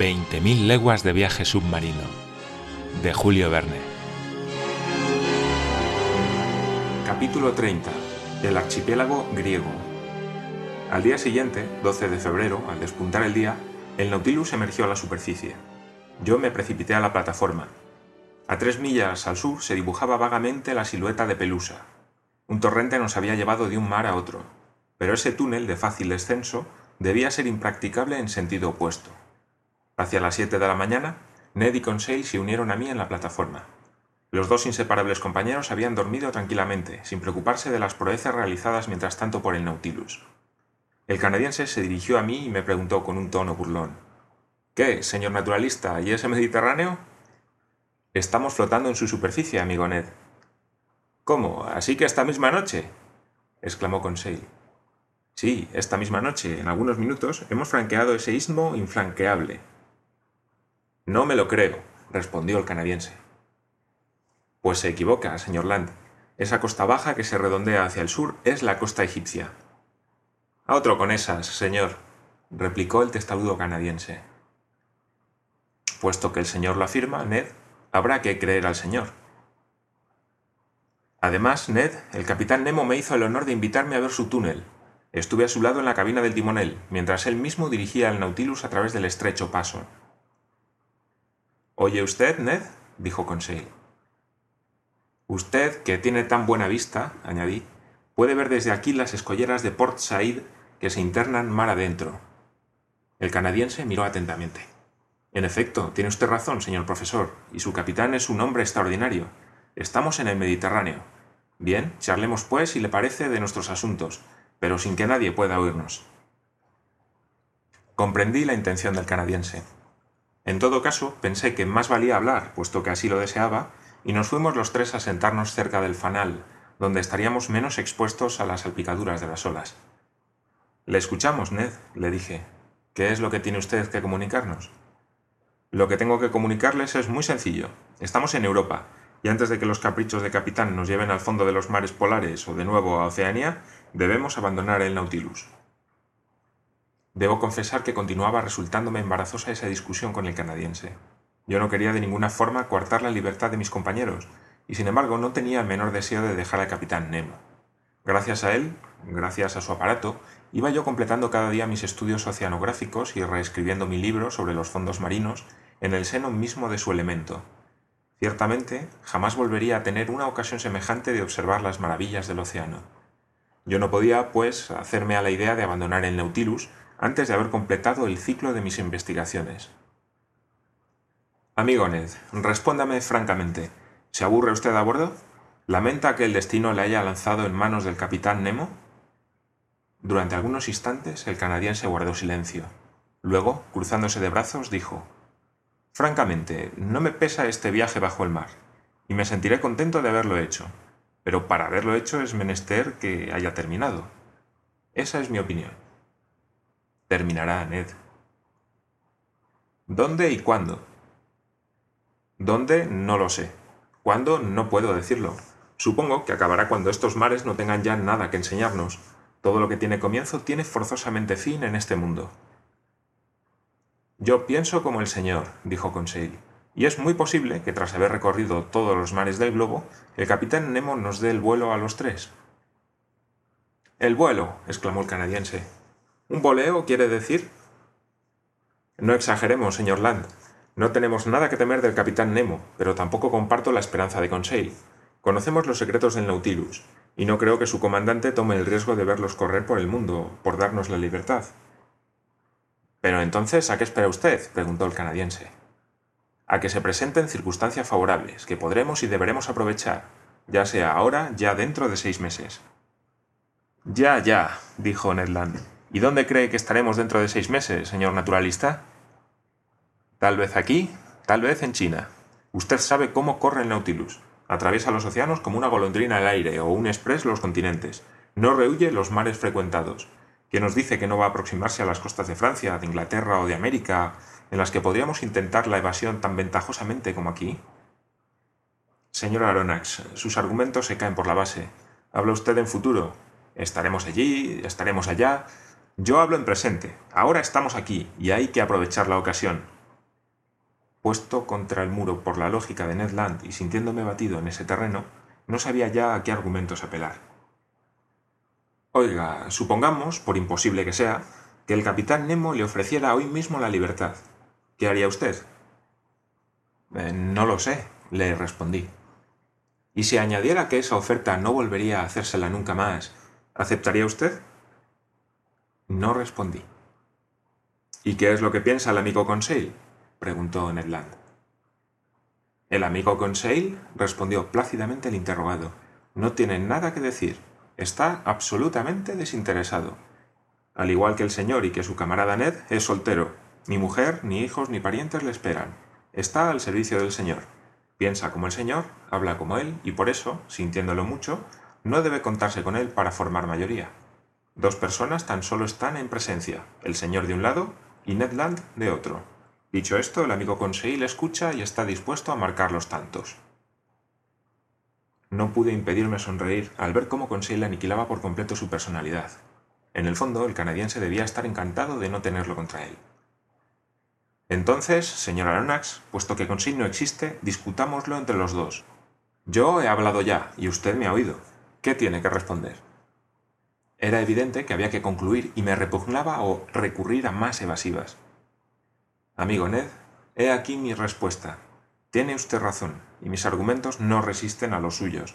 20.000 leguas de viaje submarino de Julio Verne. Capítulo 30. El archipiélago griego. Al día siguiente, 12 de febrero, al despuntar el día, el Nautilus emergió a la superficie. Yo me precipité a la plataforma. A tres millas al sur se dibujaba vagamente la silueta de Pelusa. Un torrente nos había llevado de un mar a otro, pero ese túnel de fácil descenso debía ser impracticable en sentido opuesto. Hacia las siete de la mañana, Ned y Conseil se unieron a mí en la plataforma. Los dos inseparables compañeros habían dormido tranquilamente, sin preocuparse de las proezas realizadas mientras tanto por el Nautilus. El canadiense se dirigió a mí y me preguntó con un tono burlón. ¿Qué, señor naturalista, y ese Mediterráneo? Estamos flotando en su superficie, amigo Ned. ¿Cómo? ¿Así que esta misma noche? exclamó Conseil. Sí, esta misma noche, en algunos minutos, hemos franqueado ese istmo inflanqueable. No me lo creo, respondió el canadiense. Pues se equivoca, señor Land. Esa costa baja que se redondea hacia el sur es la costa egipcia. A otro con esas, señor, replicó el testarudo canadiense. Puesto que el señor lo afirma, Ned, habrá que creer al señor. Además, Ned, el capitán Nemo me hizo el honor de invitarme a ver su túnel. Estuve a su lado en la cabina del timonel, mientras él mismo dirigía el Nautilus a través del estrecho paso. ¿Oye usted, Ned? dijo Conseil. Usted, que tiene tan buena vista, añadí, puede ver desde aquí las escolleras de Port Said que se internan mar adentro. El canadiense miró atentamente. En efecto, tiene usted razón, señor profesor, y su capitán es un hombre extraordinario. Estamos en el Mediterráneo. Bien, charlemos pues, si le parece, de nuestros asuntos, pero sin que nadie pueda oírnos. Comprendí la intención del canadiense. En todo caso, pensé que más valía hablar, puesto que así lo deseaba, y nos fuimos los tres a sentarnos cerca del fanal, donde estaríamos menos expuestos a las salpicaduras de las olas. Le escuchamos, Ned, le dije. ¿Qué es lo que tiene usted que comunicarnos? Lo que tengo que comunicarles es muy sencillo. Estamos en Europa, y antes de que los caprichos de capitán nos lleven al fondo de los mares polares o de nuevo a Oceanía, debemos abandonar el Nautilus. Debo confesar que continuaba resultándome embarazosa esa discusión con el canadiense. Yo no quería de ninguna forma coartar la libertad de mis compañeros, y sin embargo no tenía el menor deseo de dejar al capitán Nemo. Gracias a él, gracias a su aparato, iba yo completando cada día mis estudios oceanográficos y reescribiendo mi libro sobre los fondos marinos en el seno mismo de su elemento. Ciertamente, jamás volvería a tener una ocasión semejante de observar las maravillas del océano. Yo no podía, pues, hacerme a la idea de abandonar el Nautilus antes de haber completado el ciclo de mis investigaciones. Amigo Ned, respóndame francamente. ¿Se aburre usted a bordo? ¿Lamenta que el destino le haya lanzado en manos del capitán Nemo? Durante algunos instantes el canadiense guardó silencio. Luego, cruzándose de brazos, dijo Francamente, no me pesa este viaje bajo el mar, y me sentiré contento de haberlo hecho, pero para haberlo hecho es menester que haya terminado. Esa es mi opinión. Terminará, Ned. ¿Dónde y cuándo? ¿Dónde? No lo sé. ¿Cuándo? No puedo decirlo. Supongo que acabará cuando estos mares no tengan ya nada que enseñarnos. Todo lo que tiene comienzo tiene forzosamente fin en este mundo. Yo pienso como el señor, dijo Conseil, y es muy posible que tras haber recorrido todos los mares del globo, el capitán Nemo nos dé el vuelo a los tres. El vuelo, exclamó el canadiense. ¿Un voleo quiere decir? No exageremos, señor Land. No tenemos nada que temer del capitán Nemo, pero tampoco comparto la esperanza de Conseil. Conocemos los secretos del Nautilus, y no creo que su comandante tome el riesgo de verlos correr por el mundo, por darnos la libertad. Pero entonces, ¿a qué espera usted? preguntó el canadiense. A que se presenten circunstancias favorables, que podremos y deberemos aprovechar, ya sea ahora, ya dentro de seis meses. Ya, ya, dijo Ned Land. ¿Y dónde cree que estaremos dentro de seis meses, señor naturalista? Tal vez aquí, tal vez en China. Usted sabe cómo corre el Nautilus. Atraviesa los océanos como una golondrina al aire o un express los continentes. No rehuye los mares frecuentados. ¿Quién nos dice que no va a aproximarse a las costas de Francia, de Inglaterra o de América, en las que podríamos intentar la evasión tan ventajosamente como aquí? Señor Aronnax, sus argumentos se caen por la base. Habla usted en futuro. Estaremos allí, estaremos allá. Yo hablo en presente. Ahora estamos aquí y hay que aprovechar la ocasión. Puesto contra el muro por la lógica de Ned Land y sintiéndome batido en ese terreno, no sabía ya a qué argumentos apelar. Oiga, supongamos, por imposible que sea, que el capitán Nemo le ofreciera hoy mismo la libertad. ¿Qué haría usted? Eh, no lo sé, le respondí. Y si añadiera que esa oferta no volvería a hacérsela nunca más, ¿aceptaría usted? No respondí. ¿Y qué es lo que piensa el amigo Conseil? preguntó Ned Land. El amigo Conseil respondió plácidamente el interrogado. No tiene nada que decir. Está absolutamente desinteresado. Al igual que el señor y que su camarada Ned, es soltero. Ni mujer, ni hijos, ni parientes le esperan. Está al servicio del señor. Piensa como el señor, habla como él, y por eso, sintiéndolo mucho, no debe contarse con él para formar mayoría. Dos personas tan solo están en presencia, el señor de un lado y Ned Land de otro. Dicho esto, el amigo Conseil escucha y está dispuesto a marcar los tantos. No pude impedirme sonreír al ver cómo Conseil aniquilaba por completo su personalidad. En el fondo, el canadiense debía estar encantado de no tenerlo contra él. Entonces, señor Aronnax, puesto que Conseil no existe, discutámoslo entre los dos. Yo he hablado ya, y usted me ha oído. ¿Qué tiene que responder? Era evidente que había que concluir y me repugnaba o recurrir a más evasivas. Amigo Ned, he aquí mi respuesta. Tiene usted razón, y mis argumentos no resisten a los suyos.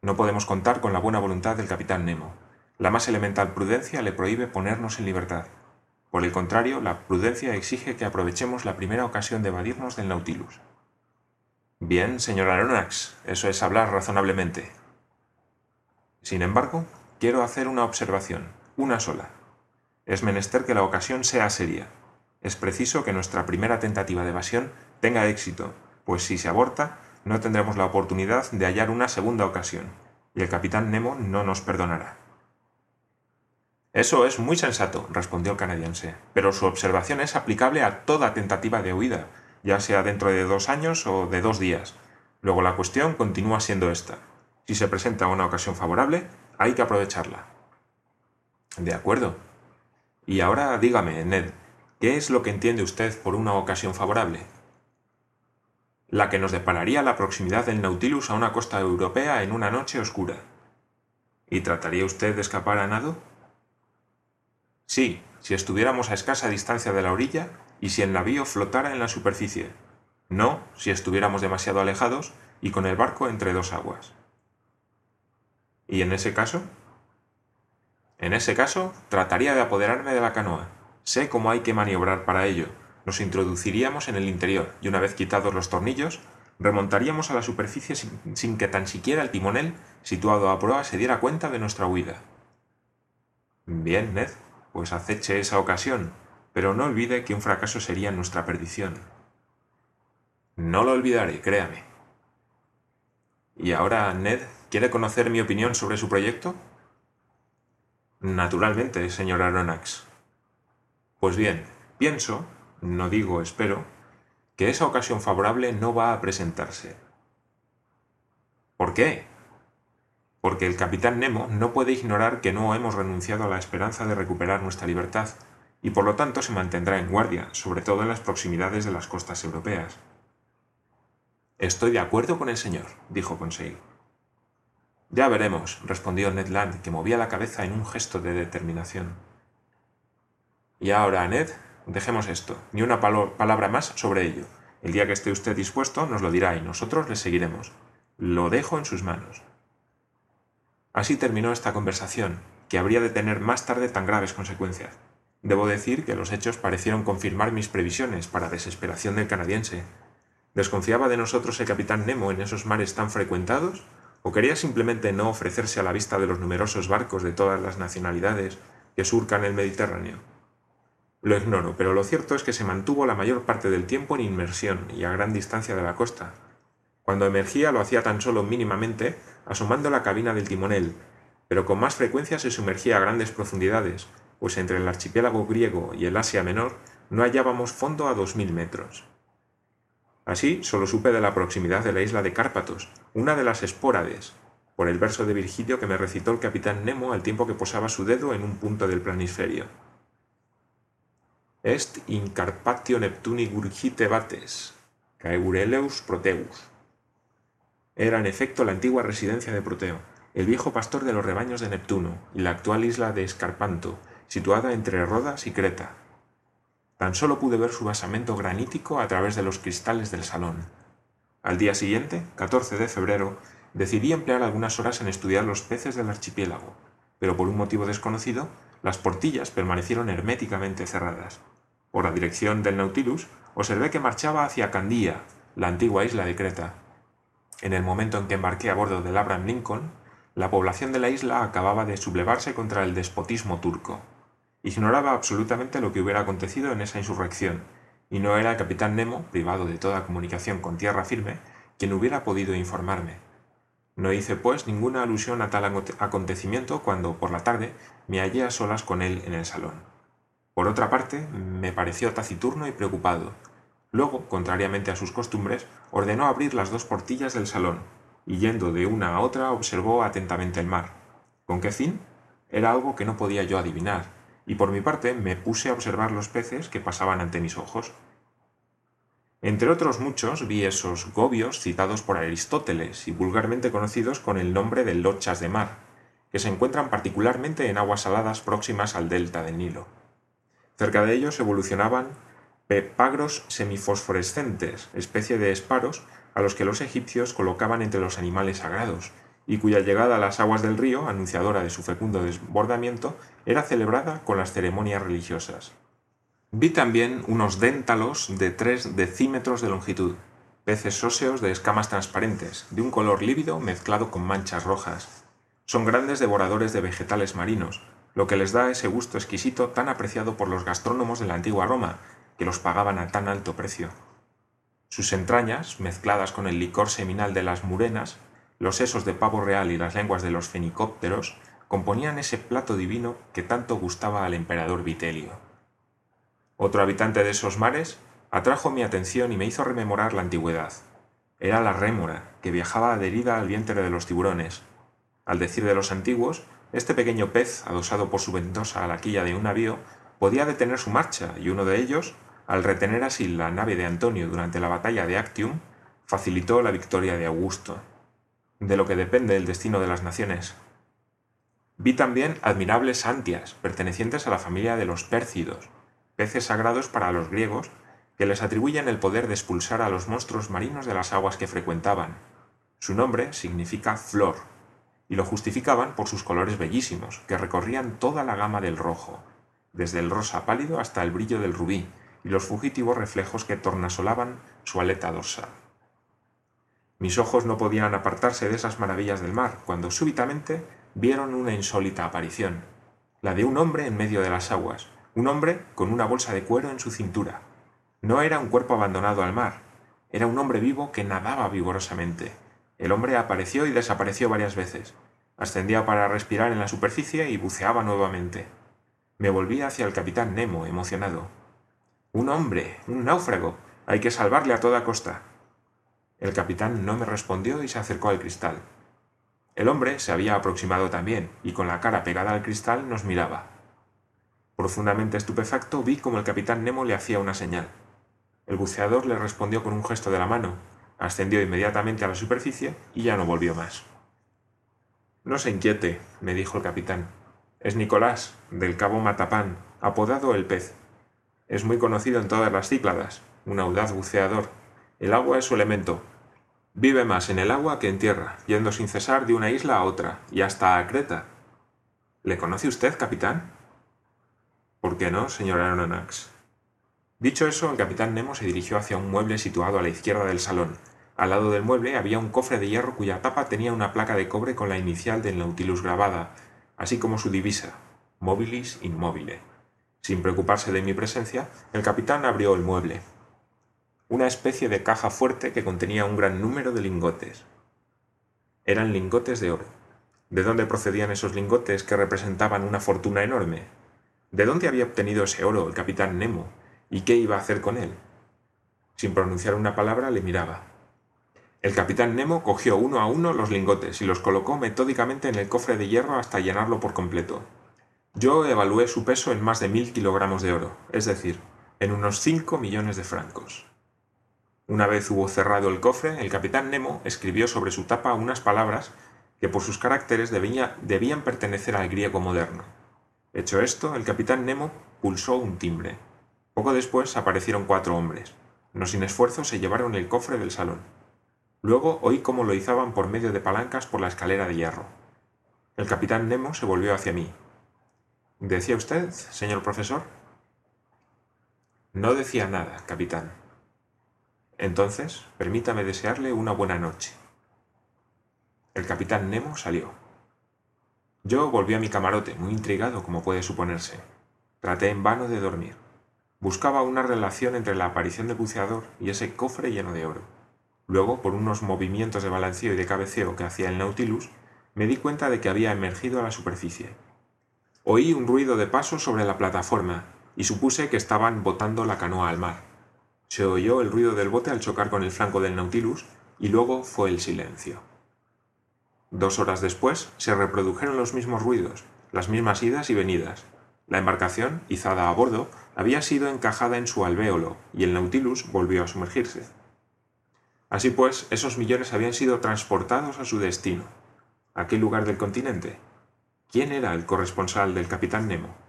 No podemos contar con la buena voluntad del capitán Nemo. La más elemental prudencia le prohíbe ponernos en libertad. Por el contrario, la prudencia exige que aprovechemos la primera ocasión de evadirnos del Nautilus. Bien, señor Aronnax, eso es hablar razonablemente. Sin embargo, quiero hacer una observación, una sola. Es menester que la ocasión sea seria. Es preciso que nuestra primera tentativa de evasión tenga éxito, pues si se aborta, no tendremos la oportunidad de hallar una segunda ocasión, y el capitán Nemo no nos perdonará. Eso es muy sensato, respondió el canadiense, pero su observación es aplicable a toda tentativa de huida, ya sea dentro de dos años o de dos días. Luego la cuestión continúa siendo esta. Si se presenta una ocasión favorable, hay que aprovecharla. De acuerdo. Y ahora dígame, Ned, ¿qué es lo que entiende usted por una ocasión favorable? La que nos depararía la proximidad del Nautilus a una costa europea en una noche oscura. ¿Y trataría usted de escapar a nado? Sí, si estuviéramos a escasa distancia de la orilla y si el navío flotara en la superficie. No, si estuviéramos demasiado alejados y con el barco entre dos aguas. ¿Y en ese caso? En ese caso, trataría de apoderarme de la canoa. Sé cómo hay que maniobrar para ello. Nos introduciríamos en el interior y una vez quitados los tornillos, remontaríamos a la superficie sin, que tan siquiera el timonel, situado a proa, se diera cuenta de nuestra huida. Bien, Ned, pues aceche esa ocasión, pero no olvide que un fracaso sería nuestra perdición. No lo olvidaré, créame. ¿Y ahora, Ned, quiere conocer mi opinión sobre su proyecto? Naturalmente, señor Aronnax. Pues bien, pienso, no digo espero, que esa ocasión favorable no va a presentarse. ¿Por qué? porque el capitán Nemo no puede ignorar que no hemos renunciado a la esperanza de recuperar nuestra libertad, y por lo tanto se mantendrá en guardia, sobre todo en las proximidades de las costas europeas. Estoy de acuerdo con el señor, dijo Conseil. Ya veremos, respondió Ned Land, que movía la cabeza en un gesto de determinación. Y ahora, Ned, dejemos esto, ni una palabra más sobre ello. El día que esté usted dispuesto nos lo dirá y nosotros le seguiremos. Lo dejo en sus manos. Así terminó esta conversación, que habría de tener más tarde tan graves consecuencias. Debo decir que los hechos parecieron confirmar mis previsiones para desesperación del canadiense. ¿Desconfiaba de nosotros el capitán Nemo en esos mares tan frecuentados? ¿O quería simplemente no ofrecerse a la vista de los numerosos barcos de todas las nacionalidades que surcan el Mediterráneo? Lo ignoro, pero lo cierto es que se mantuvo la mayor parte del tiempo en inmersión y a gran distancia de la costa. Cuando emergía lo hacía tan solo mínimamente asomando la cabina del timonel, pero con más frecuencia se sumergía a grandes profundidades, pues entre el archipiélago griego y el Asia Menor no hallábamos fondo a dos mil metros. Así solo supe de la proximidad de la isla de Cárpatos, una de las Espórades, por el verso de Virgilio que me recitó el capitán Nemo al tiempo que posaba su dedo en un punto del planisferio. Est in Carpatio Neptuni gurgite bates, Caeureleus Proteus. Era en efecto la antigua residencia de Proteo, el viejo pastor de los rebaños de Neptuno y la actual isla de Escarpanto, situada entre Rodas y Creta. Tan solo pude ver su basamento granítico a través de los cristales del salón. Al día siguiente, 14 de febrero, decidí emplear algunas horas en estudiar los peces del archipiélago, pero por un motivo desconocido, las portillas permanecieron herméticamente cerradas. Por la dirección del Nautilus, observé que marchaba hacia Candía, la antigua isla de Creta. En el momento en que embarqué a bordo del Abraham Lincoln, la población de la isla acababa de sublevarse contra el despotismo turco. Ignoraba absolutamente lo que hubiera acontecido en esa insurrección, y no era el capitán Nemo, privado de toda comunicación con tierra firme, quien hubiera podido informarme. No hice, pues, ninguna alusión a tal acontecimiento cuando, por la tarde, me hallé a solas con él en el salón. Por otra parte, me pareció taciturno y preocupado. Luego, contrariamente a sus costumbres, ordenó abrir las dos portillas del salón, y yendo de una a otra observó atentamente el mar. ¿Con qué fin? Era algo que no podía yo adivinar, y por mi parte me puse a observar los peces que pasaban ante mis ojos. Entre otros muchos vi esos gobios citados por Aristóteles y vulgarmente conocidos con el nombre de lochas de mar, que se encuentran particularmente en aguas saladas próximas al delta del Nilo. Cerca de ellos evolucionaban pepagros semifosforescentes, especie de esparos a los que los egipcios colocaban entre los animales sagrados, y cuya llegada a las aguas del río, anunciadora de su fecundo desbordamiento, era celebrada con las ceremonias religiosas. Vi también unos déntalos de tres decímetros de longitud, peces óseos de escamas transparentes, de un color lívido mezclado con manchas rojas. Son grandes devoradores de vegetales marinos, lo que les da ese gusto exquisito tan apreciado por los gastrónomos de la antigua Roma, que los pagaban a tan alto precio. Sus entrañas, mezcladas con el licor seminal de las murenas, los sesos de pavo real y las lenguas de los fenicópteros, componían ese plato divino que tanto gustaba al emperador Vitelio. Otro habitante de esos mares atrajo mi atención y me hizo rememorar la antigüedad. Era la rémora, que viajaba adherida al vientre de los tiburones. Al decir de los antiguos, este pequeño pez, adosado por su ventosa a la quilla de un navío, podía detener su marcha, y uno de ellos, al retener así la nave de Antonio durante la batalla de Actium, facilitó la victoria de Augusto, de lo que depende el destino de las naciones. Vi también admirables antias, pertenecientes a la familia de los pércidos, peces sagrados para los griegos, que les atribuyen el poder de expulsar a los monstruos marinos de las aguas que frecuentaban. Su nombre significa flor, y lo justificaban por sus colores bellísimos, que recorrían toda la gama del rojo, desde el rosa pálido hasta el brillo del rubí, y los fugitivos reflejos que tornasolaban su aleta dorsal. Mis ojos no podían apartarse de esas maravillas del mar, cuando súbitamente vieron una insólita aparición, la de un hombre en medio de las aguas, un hombre con una bolsa de cuero en su cintura. No era un cuerpo abandonado al mar, era un hombre vivo que nadaba vigorosamente. El hombre apareció y desapareció varias veces, ascendía para respirar en la superficie y buceaba nuevamente. Me volví hacia el capitán Nemo, emocionado. Un hombre, un náufrago. Hay que salvarle a toda costa. El capitán no me respondió y se acercó al cristal. El hombre se había aproximado también, y con la cara pegada al cristal nos miraba. Profundamente estupefacto vi como el capitán Nemo le hacía una señal. El buceador le respondió con un gesto de la mano, ascendió inmediatamente a la superficie y ya no volvió más. No se inquiete, me dijo el capitán. Es Nicolás, del cabo Matapán, apodado el pez. Es muy conocido en todas las Cícladas, un audaz buceador. El agua es su elemento. Vive más en el agua que en tierra, yendo sin cesar de una isla a otra, y hasta a Creta. ¿Le conoce usted, capitán? ¿Por qué no, señor Aronnax? Dicho eso, el capitán Nemo se dirigió hacia un mueble situado a la izquierda del salón. Al lado del mueble había un cofre de hierro cuya tapa tenía una placa de cobre con la inicial del Nautilus grabada, así como su divisa, Mobilis Immobile. Sin preocuparse de mi presencia, el capitán abrió el mueble. Una especie de caja fuerte que contenía un gran número de lingotes. Eran lingotes de oro. ¿De dónde procedían esos lingotes que representaban una fortuna enorme? ¿De dónde había obtenido ese oro el capitán Nemo? ¿Y qué iba a hacer con él? Sin pronunciar una palabra le miraba. El capitán Nemo cogió uno a uno los lingotes y los colocó metódicamente en el cofre de hierro hasta llenarlo por completo. Yo evalué su peso en más de mil kilogramos de oro, es decir, en unos cinco millones de francos. Una vez hubo cerrado el cofre, el capitán Nemo escribió sobre su tapa unas palabras que por sus caracteres debían pertenecer al griego moderno. Hecho esto, el capitán Nemo pulsó un timbre. Poco después aparecieron cuatro hombres. No sin esfuerzo se llevaron el cofre del salón. Luego oí cómo lo izaban por medio de palancas por la escalera de hierro. El capitán Nemo se volvió hacia mí. ¿Decía usted, señor profesor? No decía nada, capitán. Entonces, permítame desearle una buena noche. El capitán Nemo salió. Yo volví a mi camarote, muy intrigado, como puede suponerse. Traté en vano de dormir. Buscaba una relación entre la aparición del buceador y ese cofre lleno de oro. Luego, por unos movimientos de balanceo y de cabeceo que hacía el Nautilus, me di cuenta de que había emergido a la superficie. Oí un ruido de pasos sobre la plataforma y supuse que estaban botando la canoa al mar. Se oyó el ruido del bote al chocar con el flanco del Nautilus y luego fue el silencio. Dos horas después se reprodujeron los mismos ruidos, las mismas idas y venidas. La embarcación, izada a bordo, había sido encajada en su alvéolo y el Nautilus volvió a sumergirse. Así pues, esos millones habían sido transportados a su destino. ¿A qué lugar del continente? ¿Quién era el corresponsal del capitán Nemo?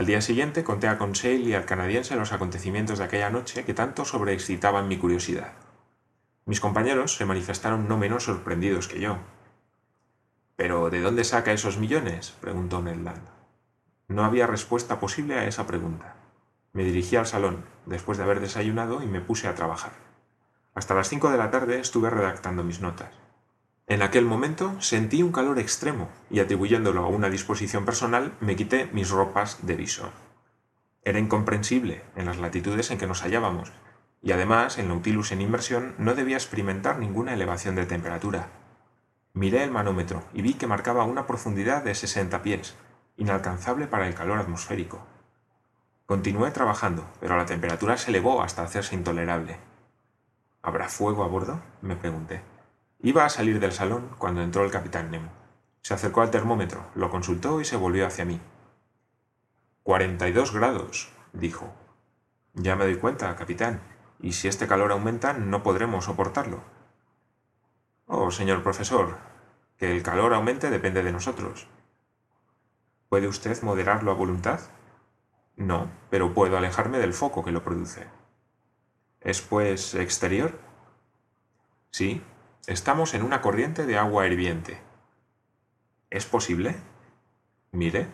Al día siguiente conté a Conseil y al canadiense los acontecimientos de aquella noche que tanto sobreexcitaban mi curiosidad. Mis compañeros se manifestaron no menos sorprendidos que yo. ¿Pero de dónde saca esos millones? preguntó Ned Land. No había respuesta posible a esa pregunta. Me dirigí al salón, después de haber desayunado, y me puse a trabajar. Hasta las cinco de la tarde estuve redactando mis notas. En aquel momento sentí un calor extremo y atribuyéndolo a una disposición personal me quité mis ropas de visor. Era incomprensible en las latitudes en que nos hallábamos, y además el Nautilus en inmersión no debía experimentar ninguna elevación de temperatura. Miré el manómetro y vi que marcaba una profundidad de 60 pies, inalcanzable para el calor atmosférico. Continué trabajando, pero la temperatura se elevó hasta hacerse intolerable. ¿Habrá fuego a bordo? me pregunté. Iba a salir del salón cuando entró el capitán Nemo. Se acercó al termómetro, lo consultó y se volvió hacia mí. Cuarenta y dos grados, dijo. Ya me doy cuenta, capitán, y si este calor aumenta no podremos soportarlo. Oh, señor profesor, que el calor aumente depende de nosotros. ¿Puede usted moderarlo a voluntad? No, pero puedo alejarme del foco que lo produce. ¿Es pues exterior? Sí, Estamos en una corriente de agua hirviente. ¿Es posible? Mire.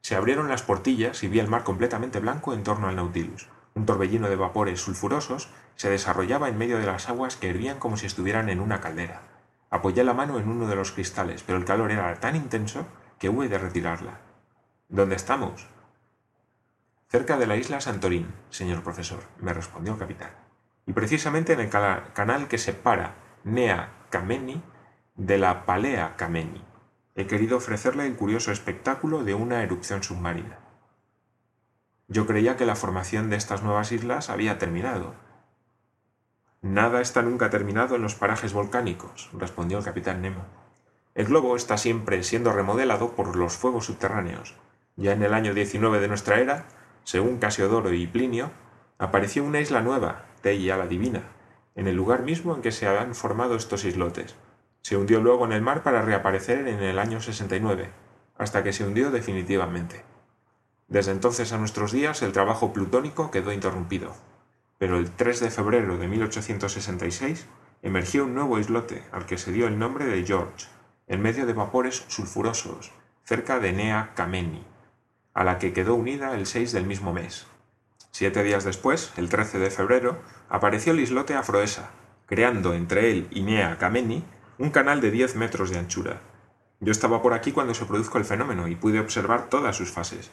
Se abrieron las portillas y vi el mar completamente blanco en torno al Nautilus. Un torbellino de vapores sulfurosos se desarrollaba en medio de las aguas que hervían como si estuvieran en una caldera. Apoyé la mano en uno de los cristales, pero el calor era tan intenso que hube de retirarla. ¿Dónde estamos? Cerca de la isla Santorín, señor profesor, me respondió el capitán. Y precisamente en el canal que separa Nea Kameni de la Palea Kameni. He querido ofrecerle el curioso espectáculo de una erupción submarina. Yo creía que la formación de estas nuevas islas había terminado. Nada está nunca terminado en los parajes volcánicos, respondió el capitán Nemo. El globo está siempre siendo remodelado por los fuegos subterráneos. Ya en el año 19 de nuestra era, según Casiodoro y Plinio, apareció una isla nueva, Teia la Divina, en el lugar mismo en que se habían formado estos islotes. Se hundió luego en el mar para reaparecer en el año 69, hasta que se hundió definitivamente. Desde entonces a nuestros días el trabajo plutónico quedó interrumpido, pero el 3 de febrero de 1866 emergió un nuevo islote al que se dio el nombre de George, en medio de vapores sulfurosos, cerca de Nea Kameni, a la que quedó unida el 6 del mismo mes. Siete días después, el 13 de febrero, apareció el islote Afroesa, creando entre él y Nea Kameni un canal de 10 metros de anchura. Yo estaba por aquí cuando se produjo el fenómeno y pude observar todas sus fases.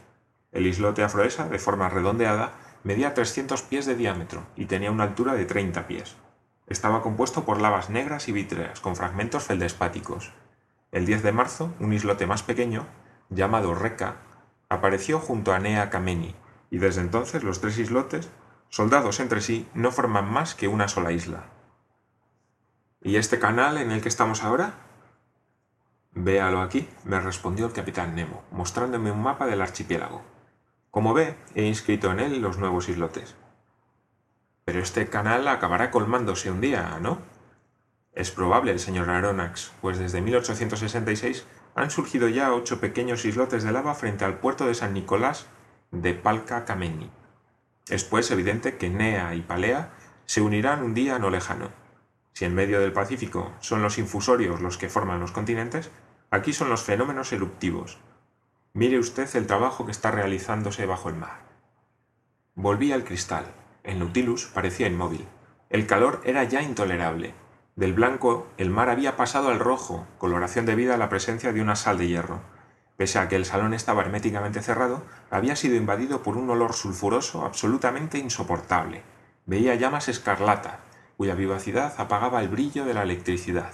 El islote Afroesa, de forma redondeada, medía 300 pies de diámetro y tenía una altura de 30 pies. Estaba compuesto por lavas negras y vítreas con fragmentos feldespáticos. El 10 de marzo, un islote más pequeño, llamado Reca, apareció junto a Nea Kameni, y desde entonces los tres islotes, soldados entre sí, no forman más que una sola isla. ¿Y este canal en el que estamos ahora? Véalo aquí, me respondió el capitán Nemo, mostrándome un mapa del archipiélago. Como ve, he inscrito en él los nuevos islotes. Pero este canal acabará colmándose un día, ¿no? Es probable, señor Aronnax, pues desde 1866 han surgido ya ocho pequeños islotes de lava frente al puerto de San Nicolás de Palca Kameni. Es pues evidente que Nea y Palea se unirán un día no lejano. Si en medio del Pacífico son los infusorios los que forman los continentes, aquí son los fenómenos eruptivos. Mire usted el trabajo que está realizándose bajo el mar. Volví al cristal. El Nautilus parecía inmóvil. El calor era ya intolerable del blanco, el mar había pasado al rojo, coloración debida a la presencia de una sal de hierro. Pese a que el salón estaba herméticamente cerrado, había sido invadido por un olor sulfuroso absolutamente insoportable. Veía llamas escarlata, cuya vivacidad apagaba el brillo de la electricidad.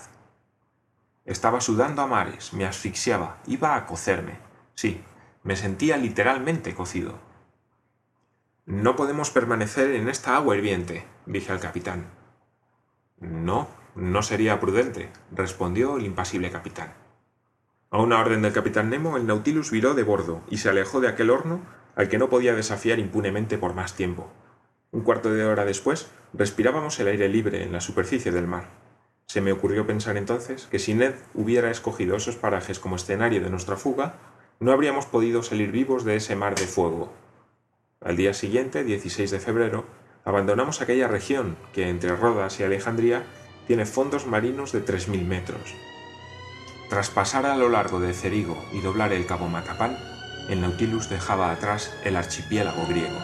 Estaba sudando a mares, me asfixiaba, iba a cocerme. Sí, me sentía literalmente cocido. No podemos permanecer en esta agua hirviente, dije al capitán. No, no sería prudente, respondió el impasible capitán. A una orden del capitán Nemo, el Nautilus viró de bordo y se alejó de aquel horno al que no podía desafiar impunemente por más tiempo. Un cuarto de hora después, respirábamos el aire libre en la superficie del mar. Se me ocurrió pensar entonces que si Ned hubiera escogido esos parajes como escenario de nuestra fuga, no habríamos podido salir vivos de ese mar de fuego. Al día siguiente, 16 de febrero, abandonamos aquella región que entre Rodas y Alejandría tiene fondos marinos de 3.000 metros. Tras pasar a lo largo de Cerigo y doblar el cabo Macapal, el Nautilus dejaba atrás el archipiélago griego.